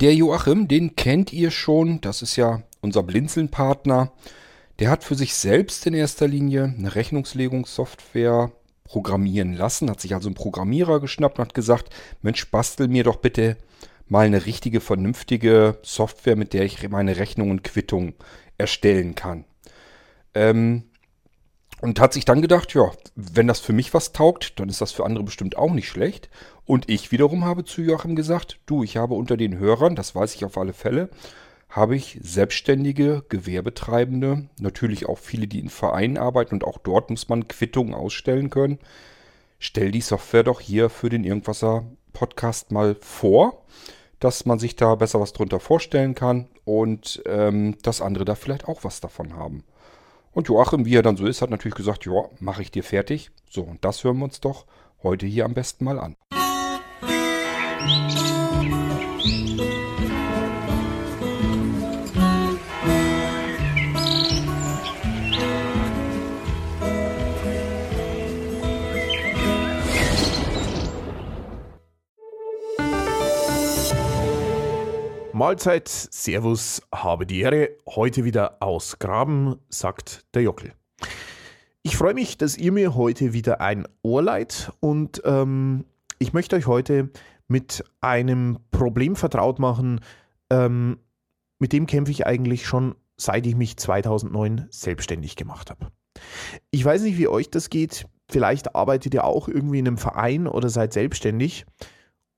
Der Joachim, den kennt ihr schon, das ist ja unser Blinzeln-Partner. Der hat für sich selbst in erster Linie eine Rechnungslegungssoftware programmieren lassen, hat sich also einen Programmierer geschnappt und hat gesagt, Mensch, bastel mir doch bitte mal eine richtige, vernünftige Software, mit der ich meine Rechnung und Quittung erstellen kann. Ähm, und hat sich dann gedacht, ja, wenn das für mich was taugt, dann ist das für andere bestimmt auch nicht schlecht. Und ich wiederum habe zu Joachim gesagt, du, ich habe unter den Hörern, das weiß ich auf alle Fälle, habe ich selbstständige Gewerbetreibende, natürlich auch viele, die in Vereinen arbeiten und auch dort muss man Quittungen ausstellen können. Stell die Software doch hier für den Irgendwasser Podcast mal vor, dass man sich da besser was drunter vorstellen kann und ähm, dass andere da vielleicht auch was davon haben. Und Joachim, wie er dann so ist, hat natürlich gesagt, ja, mache ich dir fertig. So, und das hören wir uns doch heute hier am besten mal an. Mahlzeit, Servus, habe die Ehre. Heute wieder aus Graben, sagt der Jockel. Ich freue mich, dass ihr mir heute wieder ein Ohr leiht und ähm, ich möchte euch heute mit einem Problem vertraut machen, ähm, mit dem kämpfe ich eigentlich schon seit ich mich 2009 selbstständig gemacht habe. Ich weiß nicht, wie euch das geht. Vielleicht arbeitet ihr auch irgendwie in einem Verein oder seid selbstständig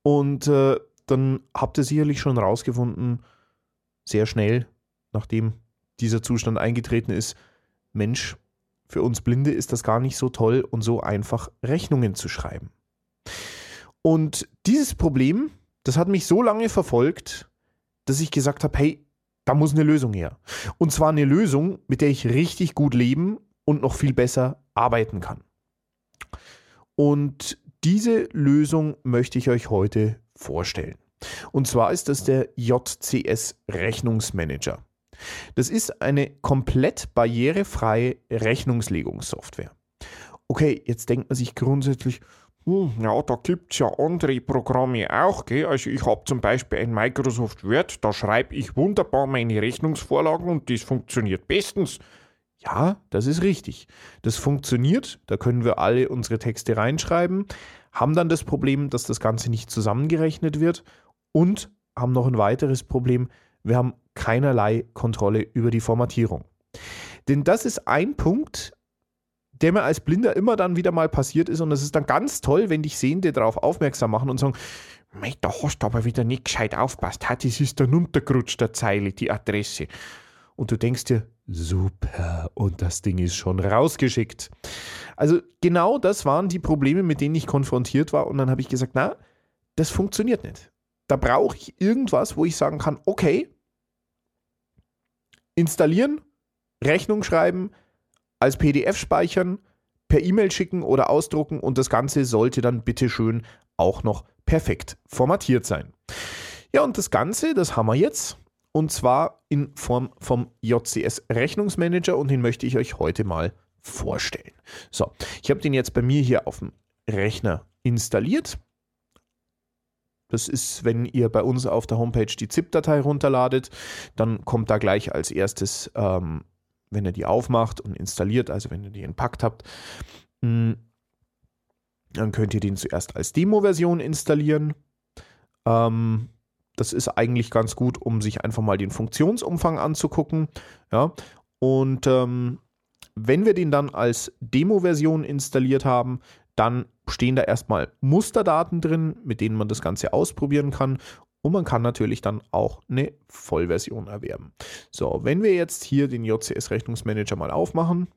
und äh, dann habt ihr sicherlich schon rausgefunden, sehr schnell, nachdem dieser Zustand eingetreten ist, Mensch, für uns Blinde ist das gar nicht so toll und so einfach Rechnungen zu schreiben. Und dieses Problem, das hat mich so lange verfolgt, dass ich gesagt habe, hey, da muss eine Lösung her. Und zwar eine Lösung, mit der ich richtig gut leben und noch viel besser arbeiten kann. Und diese Lösung möchte ich euch heute vorstellen. Und zwar ist das der JCS Rechnungsmanager. Das ist eine komplett barrierefreie Rechnungslegungssoftware. Okay, jetzt denkt man sich grundsätzlich, hm, ja, da gibt es ja andere Programme auch. Gell? Also ich habe zum Beispiel ein Microsoft Word, da schreibe ich wunderbar meine Rechnungsvorlagen und das funktioniert bestens. Ja, das ist richtig. Das funktioniert, da können wir alle unsere Texte reinschreiben, haben dann das Problem, dass das Ganze nicht zusammengerechnet wird und haben noch ein weiteres Problem, wir haben keinerlei Kontrolle über die Formatierung. Denn das ist ein Punkt, der mir als Blinder immer dann wieder mal passiert ist und das ist dann ganz toll, wenn dich Sehende darauf aufmerksam machen und sagen, Mei, da hast du aber wieder nicht gescheit aufpasst. Hat, das ist dann untergerutscht, der Zeile, die Adresse. Und du denkst dir, super, und das Ding ist schon rausgeschickt. Also genau das waren die Probleme, mit denen ich konfrontiert war. Und dann habe ich gesagt, na, das funktioniert nicht. Da brauche ich irgendwas, wo ich sagen kann, okay, installieren, Rechnung schreiben, als PDF speichern, per E-Mail schicken oder ausdrucken und das Ganze sollte dann bitteschön auch noch perfekt formatiert sein. Ja, und das Ganze, das haben wir jetzt und zwar in Form vom JCS Rechnungsmanager und den möchte ich euch heute mal vorstellen. So, ich habe den jetzt bei mir hier auf dem Rechner installiert. Das ist, wenn ihr bei uns auf der Homepage die ZIP-Datei runterladet, dann kommt da gleich als erstes, ähm, wenn ihr die aufmacht und installiert, also wenn ihr die entpackt habt, hm, dann könnt ihr den zuerst als Demo-Version installieren. Ähm, das ist eigentlich ganz gut, um sich einfach mal den Funktionsumfang anzugucken. Ja, und ähm, wenn wir den dann als Demo-Version installiert haben, dann stehen da erstmal Musterdaten drin, mit denen man das Ganze ausprobieren kann. Und man kann natürlich dann auch eine Vollversion erwerben. So, wenn wir jetzt hier den JCS Rechnungsmanager mal aufmachen,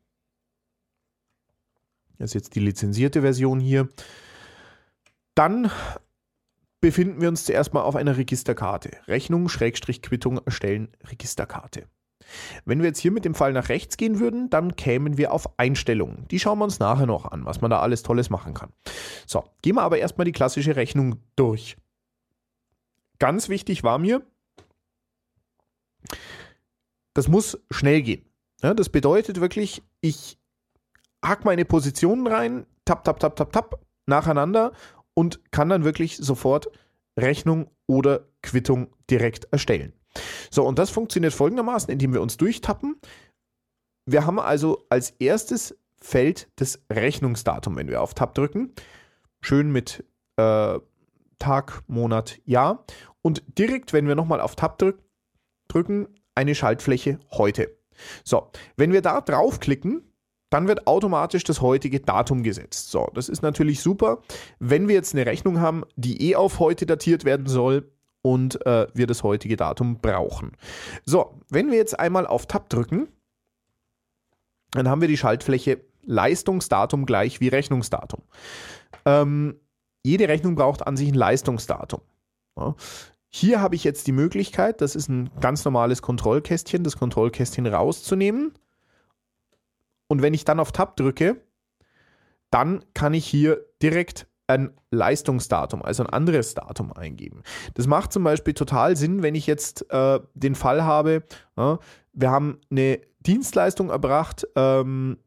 das ist jetzt die lizenzierte Version hier, dann befinden wir uns zuerst mal auf einer Registerkarte. Rechnung, Schrägstrich, Quittung erstellen, Registerkarte. Wenn wir jetzt hier mit dem Fall nach rechts gehen würden, dann kämen wir auf Einstellungen. Die schauen wir uns nachher noch an, was man da alles Tolles machen kann. So, gehen wir aber erstmal die klassische Rechnung durch. Ganz wichtig war mir, das muss schnell gehen. Ja, das bedeutet wirklich, ich hack meine Positionen rein, tap, tap, tap, tap, tap, nacheinander und kann dann wirklich sofort Rechnung oder Quittung direkt erstellen. So, und das funktioniert folgendermaßen, indem wir uns durchtappen. Wir haben also als erstes Feld das Rechnungsdatum, wenn wir auf Tab drücken. Schön mit äh, Tag, Monat, Jahr. Und direkt, wenn wir nochmal auf Tab drück, drücken, eine Schaltfläche heute. So, wenn wir da draufklicken, dann wird automatisch das heutige Datum gesetzt. So, das ist natürlich super. Wenn wir jetzt eine Rechnung haben, die eh auf heute datiert werden soll und äh, wir das heutige Datum brauchen. So, wenn wir jetzt einmal auf Tab drücken, dann haben wir die Schaltfläche Leistungsdatum gleich wie Rechnungsdatum. Ähm, jede Rechnung braucht an sich ein Leistungsdatum. Ja. Hier habe ich jetzt die Möglichkeit, das ist ein ganz normales Kontrollkästchen, das Kontrollkästchen rauszunehmen und wenn ich dann auf Tab drücke, dann kann ich hier direkt ein Leistungsdatum, also ein anderes Datum eingeben. Das macht zum Beispiel total Sinn, wenn ich jetzt äh, den Fall habe, äh, wir haben eine Dienstleistung erbracht ähm,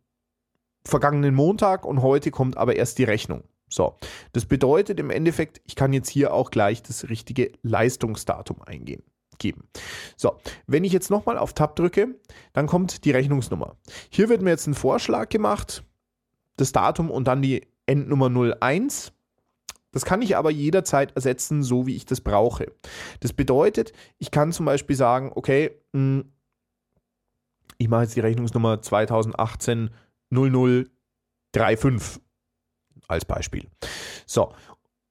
vergangenen Montag und heute kommt aber erst die Rechnung. So, das bedeutet im Endeffekt, ich kann jetzt hier auch gleich das richtige Leistungsdatum eingeben geben. So, wenn ich jetzt nochmal auf Tab drücke, dann kommt die Rechnungsnummer. Hier wird mir jetzt ein Vorschlag gemacht, das Datum und dann die Endnummer 01. Das kann ich aber jederzeit ersetzen, so wie ich das brauche. Das bedeutet, ich kann zum Beispiel sagen, okay, hm, ich mache jetzt die Rechnungsnummer 2018 0035 als Beispiel. So,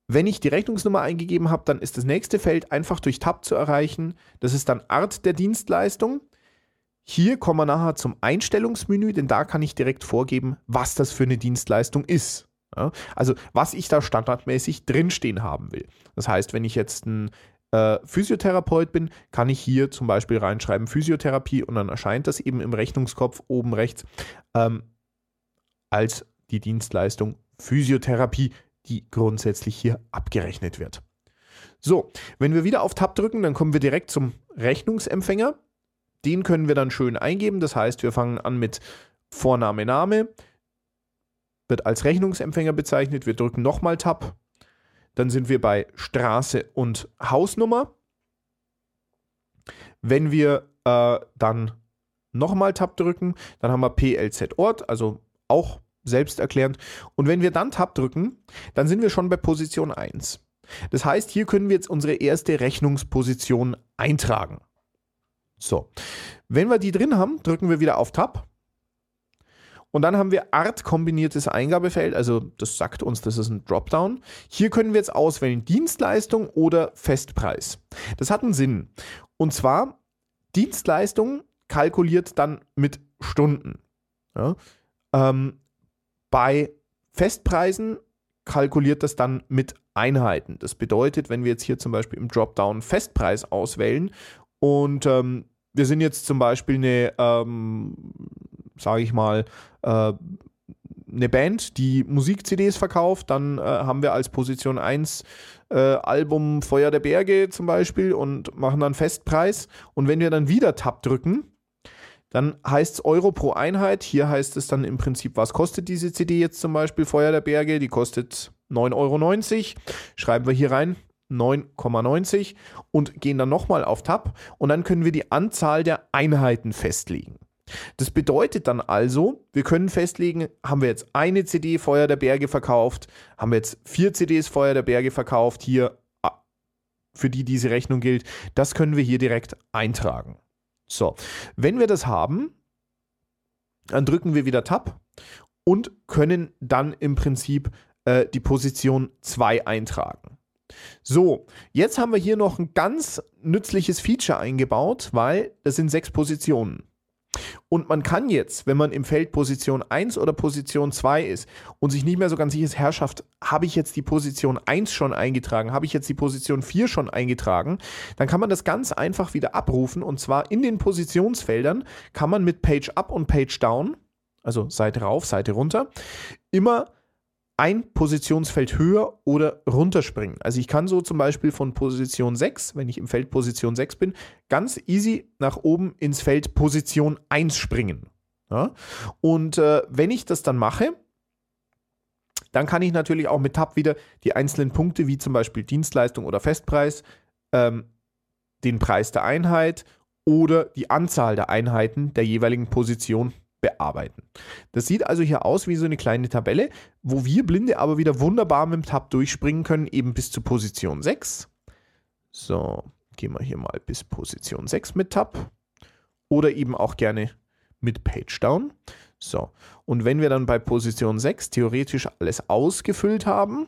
wenn ich die Rechnungsnummer eingegeben habe, dann ist das nächste Feld einfach durch Tab zu erreichen. Das ist dann Art der Dienstleistung. Hier kommen wir nachher zum Einstellungsmenü, denn da kann ich direkt vorgeben, was das für eine Dienstleistung ist. Ja, also was ich da standardmäßig drinstehen haben will. Das heißt, wenn ich jetzt ein äh, Physiotherapeut bin, kann ich hier zum Beispiel reinschreiben Physiotherapie und dann erscheint das eben im Rechnungskopf oben rechts ähm, als die Dienstleistung Physiotherapie die grundsätzlich hier abgerechnet wird. So, wenn wir wieder auf Tab drücken, dann kommen wir direkt zum Rechnungsempfänger. Den können wir dann schön eingeben. Das heißt, wir fangen an mit Vorname, Name, wird als Rechnungsempfänger bezeichnet. Wir drücken nochmal Tab. Dann sind wir bei Straße und Hausnummer. Wenn wir äh, dann nochmal Tab drücken, dann haben wir PLZ Ort, also auch selbsterklärend. Und wenn wir dann Tab drücken, dann sind wir schon bei Position 1. Das heißt, hier können wir jetzt unsere erste Rechnungsposition eintragen. So, wenn wir die drin haben, drücken wir wieder auf Tab. Und dann haben wir Art kombiniertes Eingabefeld, also das sagt uns, das ist ein Dropdown. Hier können wir jetzt auswählen Dienstleistung oder Festpreis. Das hat einen Sinn. Und zwar, Dienstleistung kalkuliert dann mit Stunden. Ja? Ähm, bei Festpreisen kalkuliert das dann mit Einheiten. Das bedeutet, wenn wir jetzt hier zum Beispiel im Dropdown Festpreis auswählen und ähm, wir sind jetzt zum Beispiel eine, ähm, sage ich mal, äh, eine Band, die Musik-CDs verkauft, dann äh, haben wir als Position 1 äh, Album Feuer der Berge zum Beispiel und machen dann Festpreis. Und wenn wir dann wieder Tab drücken, dann heißt es Euro pro Einheit. Hier heißt es dann im Prinzip, was kostet diese CD jetzt zum Beispiel Feuer der Berge? Die kostet 9,90 Euro. Schreiben wir hier rein 9,90 und gehen dann nochmal auf Tab und dann können wir die Anzahl der Einheiten festlegen. Das bedeutet dann also, wir können festlegen, haben wir jetzt eine CD Feuer der Berge verkauft, haben wir jetzt vier CDs Feuer der Berge verkauft, hier ah, für die diese Rechnung gilt, das können wir hier direkt eintragen. So, wenn wir das haben, dann drücken wir wieder Tab und können dann im Prinzip äh, die Position 2 eintragen. So, jetzt haben wir hier noch ein ganz nützliches Feature eingebaut, weil das sind sechs Positionen. Und man kann jetzt, wenn man im Feld Position 1 oder Position 2 ist und sich nicht mehr so ganz sicher ist, Herrschaft, habe ich jetzt die Position 1 schon eingetragen, habe ich jetzt die Position 4 schon eingetragen, dann kann man das ganz einfach wieder abrufen und zwar in den Positionsfeldern kann man mit Page Up und Page Down, also Seite rauf, Seite runter, immer ein Positionsfeld höher oder runterspringen. Also ich kann so zum Beispiel von Position 6, wenn ich im Feld Position 6 bin, ganz easy nach oben ins Feld Position 1 springen. Ja? Und äh, wenn ich das dann mache, dann kann ich natürlich auch mit Tab wieder die einzelnen Punkte, wie zum Beispiel Dienstleistung oder Festpreis, ähm, den Preis der Einheit oder die Anzahl der Einheiten der jeweiligen Position bearbeiten. Das sieht also hier aus wie so eine kleine Tabelle, wo wir Blinde aber wieder wunderbar mit dem Tab durchspringen können, eben bis zu Position 6. So, gehen wir hier mal bis Position 6 mit Tab oder eben auch gerne mit Page Down. So, und wenn wir dann bei Position 6 theoretisch alles ausgefüllt haben,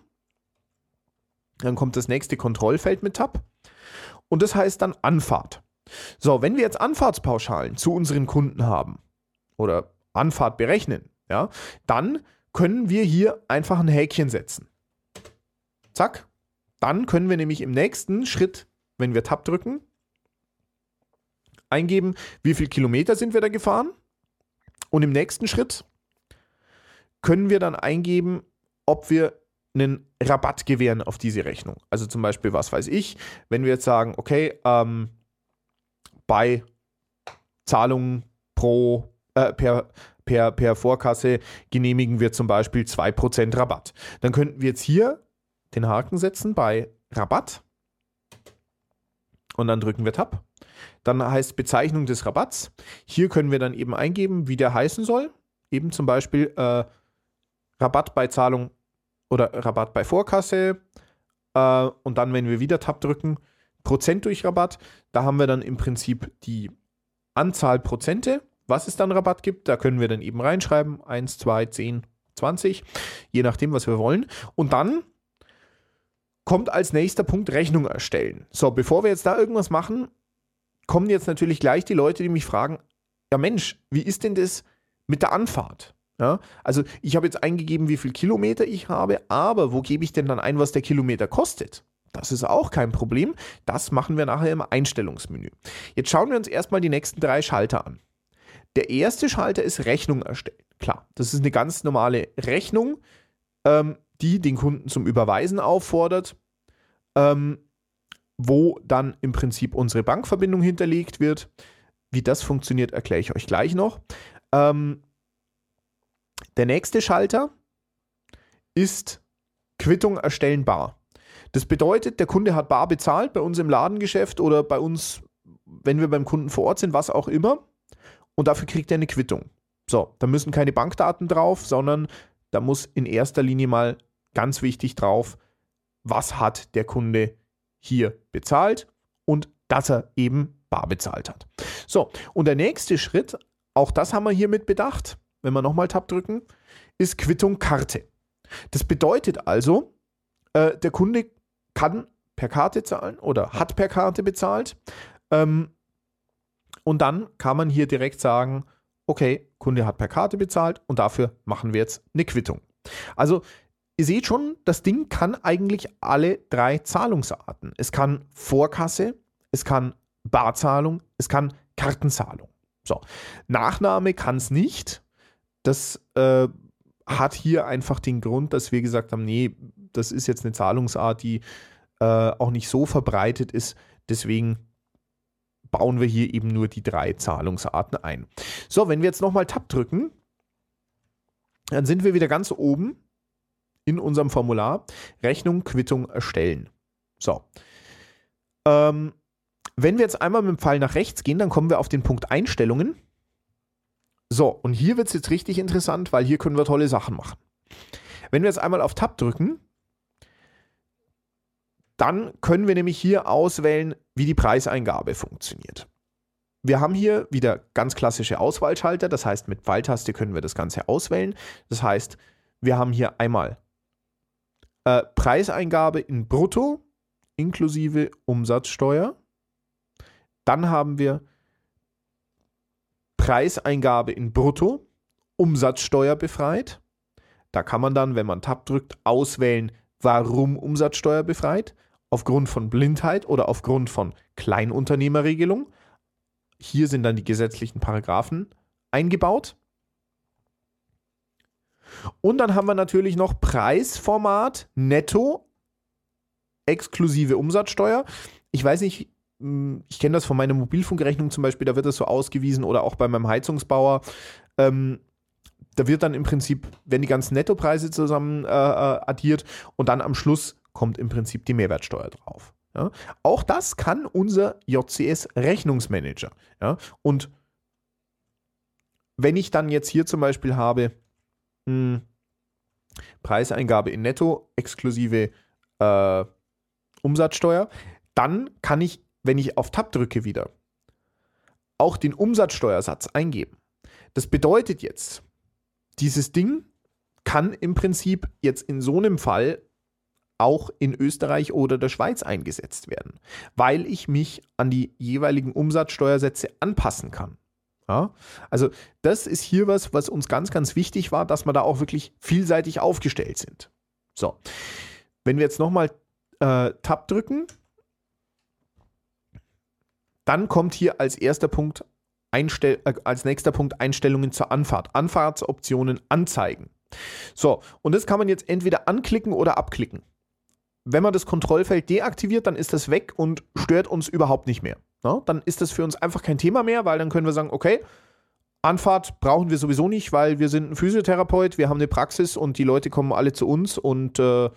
dann kommt das nächste Kontrollfeld mit Tab und das heißt dann Anfahrt. So, wenn wir jetzt Anfahrtspauschalen zu unseren Kunden haben oder Anfahrt berechnen, ja, dann können wir hier einfach ein Häkchen setzen. Zack. Dann können wir nämlich im nächsten Schritt, wenn wir Tab drücken, eingeben, wie viele Kilometer sind wir da gefahren. Und im nächsten Schritt können wir dann eingeben, ob wir einen Rabatt gewähren auf diese Rechnung. Also zum Beispiel, was weiß ich, wenn wir jetzt sagen, okay, ähm, bei Zahlungen pro, äh, per, per, per Vorkasse genehmigen wir zum Beispiel 2% Rabatt. Dann könnten wir jetzt hier den Haken setzen bei Rabatt und dann drücken wir Tab. Dann heißt Bezeichnung des Rabatts. Hier können wir dann eben eingeben, wie der heißen soll. Eben zum Beispiel äh, Rabatt bei Zahlung oder Rabatt bei Vorkasse. Äh, und dann, wenn wir wieder Tab drücken, Prozent durch Rabatt. Da haben wir dann im Prinzip die Anzahl Prozente, was es dann Rabatt gibt. Da können wir dann eben reinschreiben. 1, 2, 10, 20, je nachdem, was wir wollen. Und dann kommt als nächster Punkt Rechnung erstellen. So, bevor wir jetzt da irgendwas machen, kommen jetzt natürlich gleich die Leute, die mich fragen, ja Mensch, wie ist denn das mit der Anfahrt? Ja, also ich habe jetzt eingegeben, wie viel Kilometer ich habe, aber wo gebe ich denn dann ein, was der Kilometer kostet? Das ist auch kein Problem. Das machen wir nachher im Einstellungsmenü. Jetzt schauen wir uns erstmal die nächsten drei Schalter an. Der erste Schalter ist Rechnung erstellen. Klar, das ist eine ganz normale Rechnung, ähm, die den Kunden zum Überweisen auffordert. Ähm, wo dann im Prinzip unsere Bankverbindung hinterlegt wird. Wie das funktioniert, erkläre ich euch gleich noch. Ähm, der nächste Schalter ist Quittung erstellen bar. Das bedeutet, der Kunde hat bar bezahlt bei uns im Ladengeschäft oder bei uns, wenn wir beim Kunden vor Ort sind, was auch immer. Und dafür kriegt er eine Quittung. So, da müssen keine Bankdaten drauf, sondern da muss in erster Linie mal ganz wichtig drauf, was hat der Kunde hier bezahlt und dass er eben bar bezahlt hat. So, und der nächste Schritt, auch das haben wir hier mit bedacht, wenn wir nochmal Tab drücken, ist Quittung Karte. Das bedeutet also, äh, der Kunde kann per Karte zahlen oder hat per Karte bezahlt. Ähm, und dann kann man hier direkt sagen, okay, Kunde hat per Karte bezahlt und dafür machen wir jetzt eine Quittung. Also Ihr seht schon, das Ding kann eigentlich alle drei Zahlungsarten. Es kann Vorkasse, es kann Barzahlung, es kann Kartenzahlung. So, Nachname kann es nicht. Das äh, hat hier einfach den Grund, dass wir gesagt haben, nee, das ist jetzt eine Zahlungsart, die äh, auch nicht so verbreitet ist. Deswegen bauen wir hier eben nur die drei Zahlungsarten ein. So, wenn wir jetzt nochmal Tab drücken, dann sind wir wieder ganz oben in unserem Formular Rechnung, Quittung erstellen. So. Ähm, wenn wir jetzt einmal mit dem Pfeil nach rechts gehen, dann kommen wir auf den Punkt Einstellungen. So, und hier wird es jetzt richtig interessant, weil hier können wir tolle Sachen machen. Wenn wir jetzt einmal auf Tab drücken, dann können wir nämlich hier auswählen, wie die Preiseingabe funktioniert. Wir haben hier wieder ganz klassische Auswahlschalter, das heißt mit Pfeiltaste können wir das Ganze auswählen. Das heißt, wir haben hier einmal äh, Preiseingabe in Brutto inklusive Umsatzsteuer. Dann haben wir Preiseingabe in Brutto, Umsatzsteuer befreit. Da kann man dann, wenn man Tab drückt, auswählen, warum Umsatzsteuer befreit. Aufgrund von Blindheit oder aufgrund von Kleinunternehmerregelung. Hier sind dann die gesetzlichen Paragraphen eingebaut. Und dann haben wir natürlich noch Preisformat netto exklusive Umsatzsteuer. Ich weiß nicht, hm, ich kenne das von meiner Mobilfunkrechnung zum Beispiel, da wird das so ausgewiesen oder auch bei meinem Heizungsbauer. Ähm, da wird dann im Prinzip, wenn die ganzen Nettopreise zusammen äh, äh, addiert und dann am Schluss kommt im Prinzip die Mehrwertsteuer drauf. Ja? Auch das kann unser JCS Rechnungsmanager. Ja? Und wenn ich dann jetzt hier zum Beispiel habe, mh, hm, Preiseingabe in Netto exklusive äh, Umsatzsteuer, dann kann ich, wenn ich auf Tab drücke wieder, auch den Umsatzsteuersatz eingeben. Das bedeutet jetzt, dieses Ding kann im Prinzip jetzt in so einem Fall auch in Österreich oder der Schweiz eingesetzt werden, weil ich mich an die jeweiligen Umsatzsteuersätze anpassen kann. Ja? Also das ist hier was, was uns ganz, ganz wichtig war, dass wir da auch wirklich vielseitig aufgestellt sind. So, wenn wir jetzt nochmal äh, Tab drücken, dann kommt hier als erster Punkt Einstell äh, als nächster Punkt Einstellungen zur Anfahrt. Anfahrtsoptionen anzeigen. So, und das kann man jetzt entweder anklicken oder abklicken. Wenn man das Kontrollfeld deaktiviert, dann ist das weg und stört uns überhaupt nicht mehr. Ja, dann ist das für uns einfach kein Thema mehr, weil dann können wir sagen, okay, Anfahrt brauchen wir sowieso nicht, weil wir sind ein Physiotherapeut, wir haben eine Praxis und die Leute kommen alle zu uns und äh,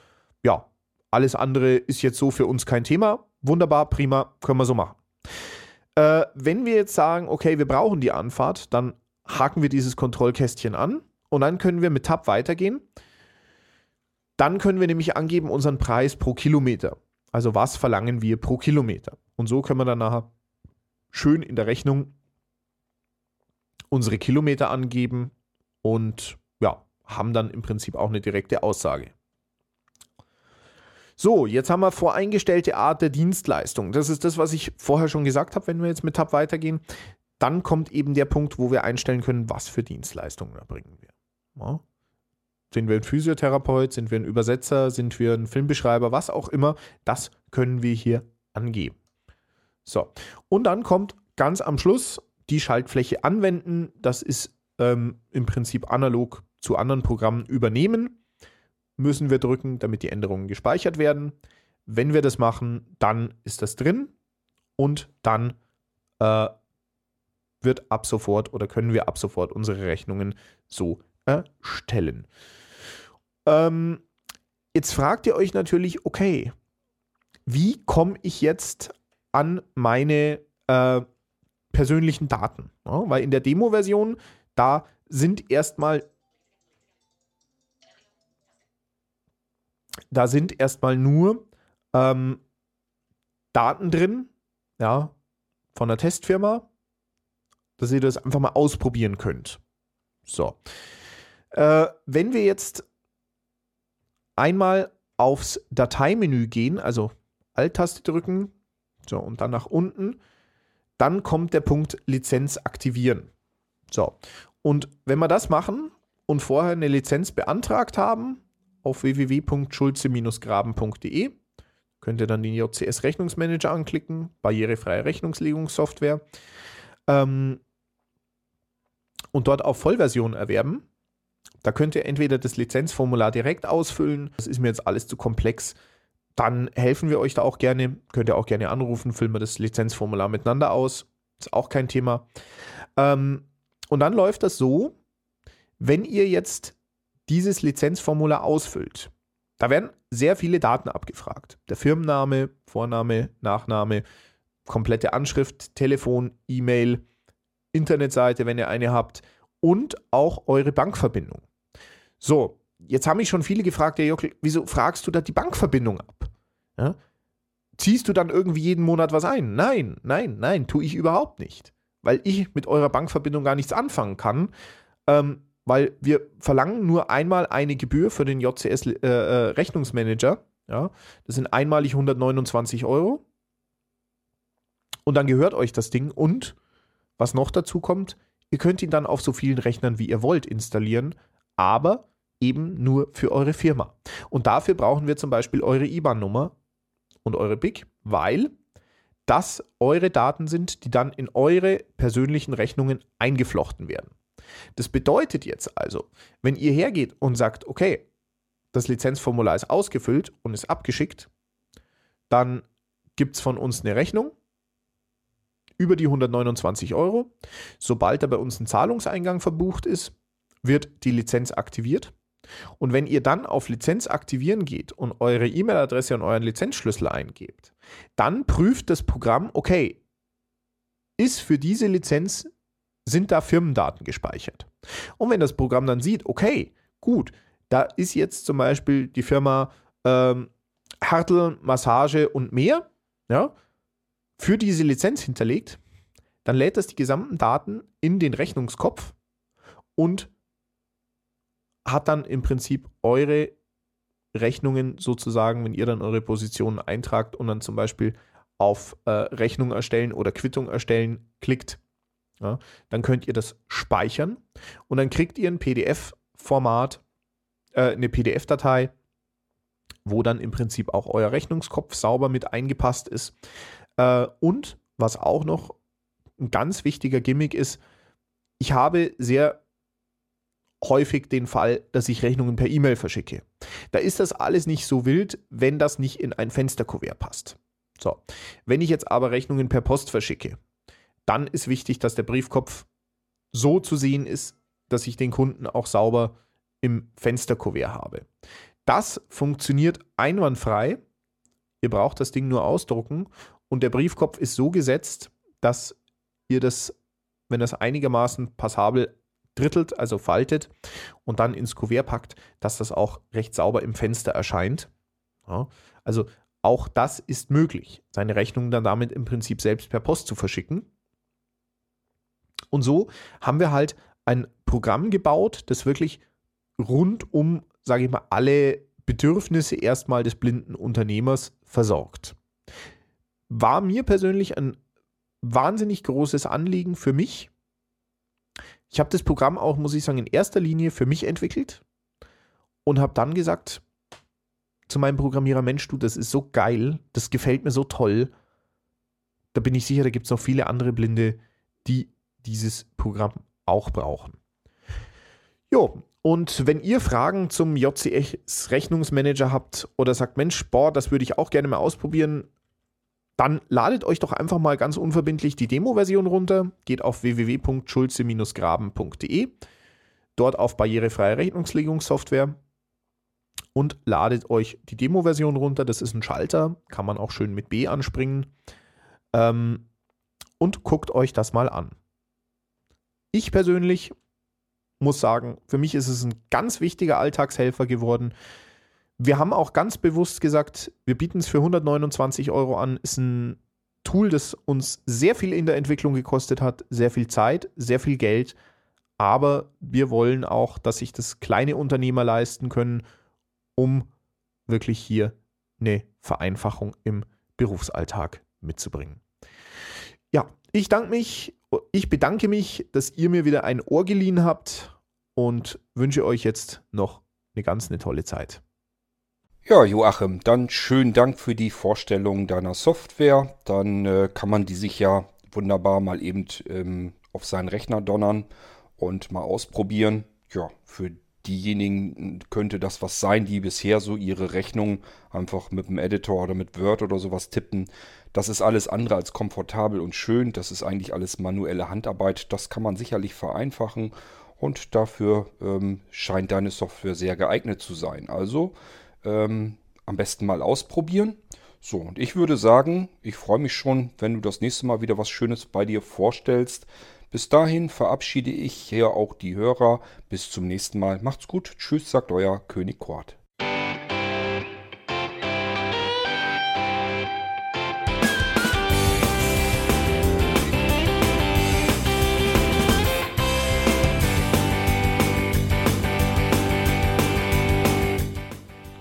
ja, alles andere ist jetzt so für uns kein Thema. Wunderbar, prima, können wir so machen. Äh, wenn wir jetzt sagen, okay, wir brauchen die Anfahrt, dann haken wir dieses Kontrollkästchen an und dann können wir mit Tab weitergehen. Dann können wir nämlich angeben unseren Preis pro Kilometer. Also was verlangen wir pro Kilometer? Und so können wir dann nachher schön in der Rechnung unsere Kilometer angeben und ja, haben dann im Prinzip auch eine direkte Aussage. So, jetzt haben wir voreingestellte Art der Dienstleistung. Das ist das, was ich vorher schon gesagt habe, wenn wir jetzt mit Tab weitergehen. Dann kommt eben der Punkt, wo wir einstellen können, was für Dienstleistungen erbringen wir. Ja. Sind wir ein Physiotherapeut, sind wir ein Übersetzer, sind wir ein Filmbeschreiber, was auch immer, das können wir hier angeben. So, und dann kommt ganz am Schluss die Schaltfläche anwenden. Das ist ähm, im Prinzip analog zu anderen Programmen übernehmen müssen wir drücken, damit die Änderungen gespeichert werden. Wenn wir das machen, dann ist das drin und dann äh, wird ab sofort oder können wir ab sofort unsere Rechnungen so erstellen. Ähm, jetzt fragt ihr euch natürlich, okay, wie komme ich jetzt an meine äh, persönlichen Daten? Ja, weil in der Demo-Version, da sind erstmal Da sind erstmal nur ähm, Daten drin, ja, von der Testfirma, dass ihr das einfach mal ausprobieren könnt. So. Äh, wenn wir jetzt einmal aufs Dateimenü gehen, also Alt-Taste drücken, so, und dann nach unten, dann kommt der Punkt Lizenz aktivieren. So. Und wenn wir das machen und vorher eine Lizenz beantragt haben, auf www.schulze-graben.de. Könnt ihr dann den JCS Rechnungsmanager anklicken, barrierefreie Rechnungslegungssoftware. Ähm, und dort auf Vollversion erwerben. Da könnt ihr entweder das Lizenzformular direkt ausfüllen, das ist mir jetzt alles zu komplex. Dann helfen wir euch da auch gerne. Könnt ihr auch gerne anrufen, füllen wir das Lizenzformular miteinander aus. Ist auch kein Thema. Ähm, und dann läuft das so, wenn ihr jetzt dieses Lizenzformular ausfüllt, da werden sehr viele Daten abgefragt. Der Firmenname, Vorname, Nachname, komplette Anschrift, Telefon, E-Mail, Internetseite, wenn ihr eine habt und auch eure Bankverbindung. So, jetzt haben mich schon viele gefragt, der Jockel, wieso fragst du da die Bankverbindung ab? Ja? Ziehst du dann irgendwie jeden Monat was ein? Nein, nein, nein, tue ich überhaupt nicht. Weil ich mit eurer Bankverbindung gar nichts anfangen kann. Ähm, weil wir verlangen nur einmal eine Gebühr für den JCS äh, äh. Ja, das sind einmalig 129 Euro. Und dann gehört euch das Ding. Und was noch dazu kommt, ihr könnt ihn dann auf so vielen Rechnern, wie ihr wollt, installieren, aber eben nur für eure Firma. Und dafür brauchen wir zum Beispiel eure IBAN-Nummer und eure BIC, weil das eure Daten sind, die dann in eure persönlichen Rechnungen eingeflochten werden. Das bedeutet jetzt also, wenn ihr hergeht und sagt, okay, das Lizenzformular ist ausgefüllt und ist abgeschickt, dann gibt es von uns eine Rechnung über die 129 Euro. Sobald da bei uns ein Zahlungseingang verbucht ist, wird die Lizenz aktiviert. Und wenn ihr dann auf Lizenz aktivieren geht und eure E-Mail-Adresse und euren Lizenzschlüssel eingebt, dann prüft das Programm, okay, ist für diese Lizenz, sind da Firmendaten gespeichert. Und wenn das Programm dann sieht, okay, gut, da ist jetzt zum Beispiel die Firma ähm, Hartl, Massage und mehr, ja, für diese Lizenz hinterlegt, dann lädt das die gesamten Daten in den Rechnungskopf und hat dann im Prinzip eure Rechnungen sozusagen, wenn ihr dann eure Positionen eintragt und dann zum Beispiel auf äh, Rechnung erstellen oder Quittung erstellen klickt, ja, dann könnt ihr das speichern und dann kriegt ihr ein PDF-Format, äh, eine PDF-Datei, wo dann im Prinzip auch euer Rechnungskopf sauber mit eingepasst ist. Äh, und was auch noch ein ganz wichtiger Gimmick ist, ich habe sehr häufig den Fall, dass ich Rechnungen per E-Mail verschicke. Da ist das alles nicht so wild, wenn das nicht in ein Fensterkuvert passt. So, wenn ich jetzt aber Rechnungen per Post verschicke, dann ist wichtig, dass der Briefkopf so zu sehen ist, dass ich den Kunden auch sauber im Fensterkuvert habe. Das funktioniert einwandfrei. Ihr braucht das Ding nur ausdrucken und der Briefkopf ist so gesetzt, dass ihr das, wenn das einigermaßen passabel drittelt, also faltet und dann ins Kuvert packt, dass das auch recht sauber im Fenster erscheint. Ja, also auch das ist möglich, seine Rechnung dann damit im Prinzip selbst per Post zu verschicken. Und so haben wir halt ein Programm gebaut, das wirklich rund um, sage ich mal, alle Bedürfnisse erstmal des blinden Unternehmers versorgt. War mir persönlich ein wahnsinnig großes Anliegen für mich, ich habe das Programm auch, muss ich sagen, in erster Linie für mich entwickelt und habe dann gesagt zu meinem Programmierer, Mensch, du, das ist so geil, das gefällt mir so toll. Da bin ich sicher, da gibt es noch viele andere Blinde, die dieses Programm auch brauchen. Jo, und wenn ihr Fragen zum JCS Rechnungsmanager habt oder sagt, Mensch, boah, das würde ich auch gerne mal ausprobieren, dann ladet euch doch einfach mal ganz unverbindlich die Demo-Version runter, geht auf www.schulze-graben.de, dort auf barrierefreie Rechnungslegungssoftware und ladet euch die Demo-Version runter. Das ist ein Schalter, kann man auch schön mit B anspringen. Ähm, und guckt euch das mal an. Ich persönlich muss sagen, für mich ist es ein ganz wichtiger Alltagshelfer geworden. Wir haben auch ganz bewusst gesagt, wir bieten es für 129 Euro an. Ist ein Tool, das uns sehr viel in der Entwicklung gekostet hat, sehr viel Zeit, sehr viel Geld. Aber wir wollen auch, dass sich das kleine Unternehmer leisten können, um wirklich hier eine Vereinfachung im Berufsalltag mitzubringen. Ja, ich danke mich, ich bedanke mich, dass ihr mir wieder ein Ohr geliehen habt und wünsche euch jetzt noch eine ganz eine tolle Zeit. Ja, Joachim, dann schönen Dank für die Vorstellung deiner Software. Dann äh, kann man die sich ja wunderbar mal eben ähm, auf seinen Rechner donnern und mal ausprobieren. Ja, für diejenigen könnte das was sein, die bisher so ihre Rechnung einfach mit dem Editor oder mit Word oder sowas tippen. Das ist alles andere als komfortabel und schön. Das ist eigentlich alles manuelle Handarbeit. Das kann man sicherlich vereinfachen und dafür ähm, scheint deine Software sehr geeignet zu sein. Also ähm, am besten mal ausprobieren. So, und ich würde sagen, ich freue mich schon, wenn du das nächste Mal wieder was Schönes bei dir vorstellst. Bis dahin verabschiede ich hier auch die Hörer. Bis zum nächsten Mal. Macht's gut. Tschüss, sagt euer König Kort.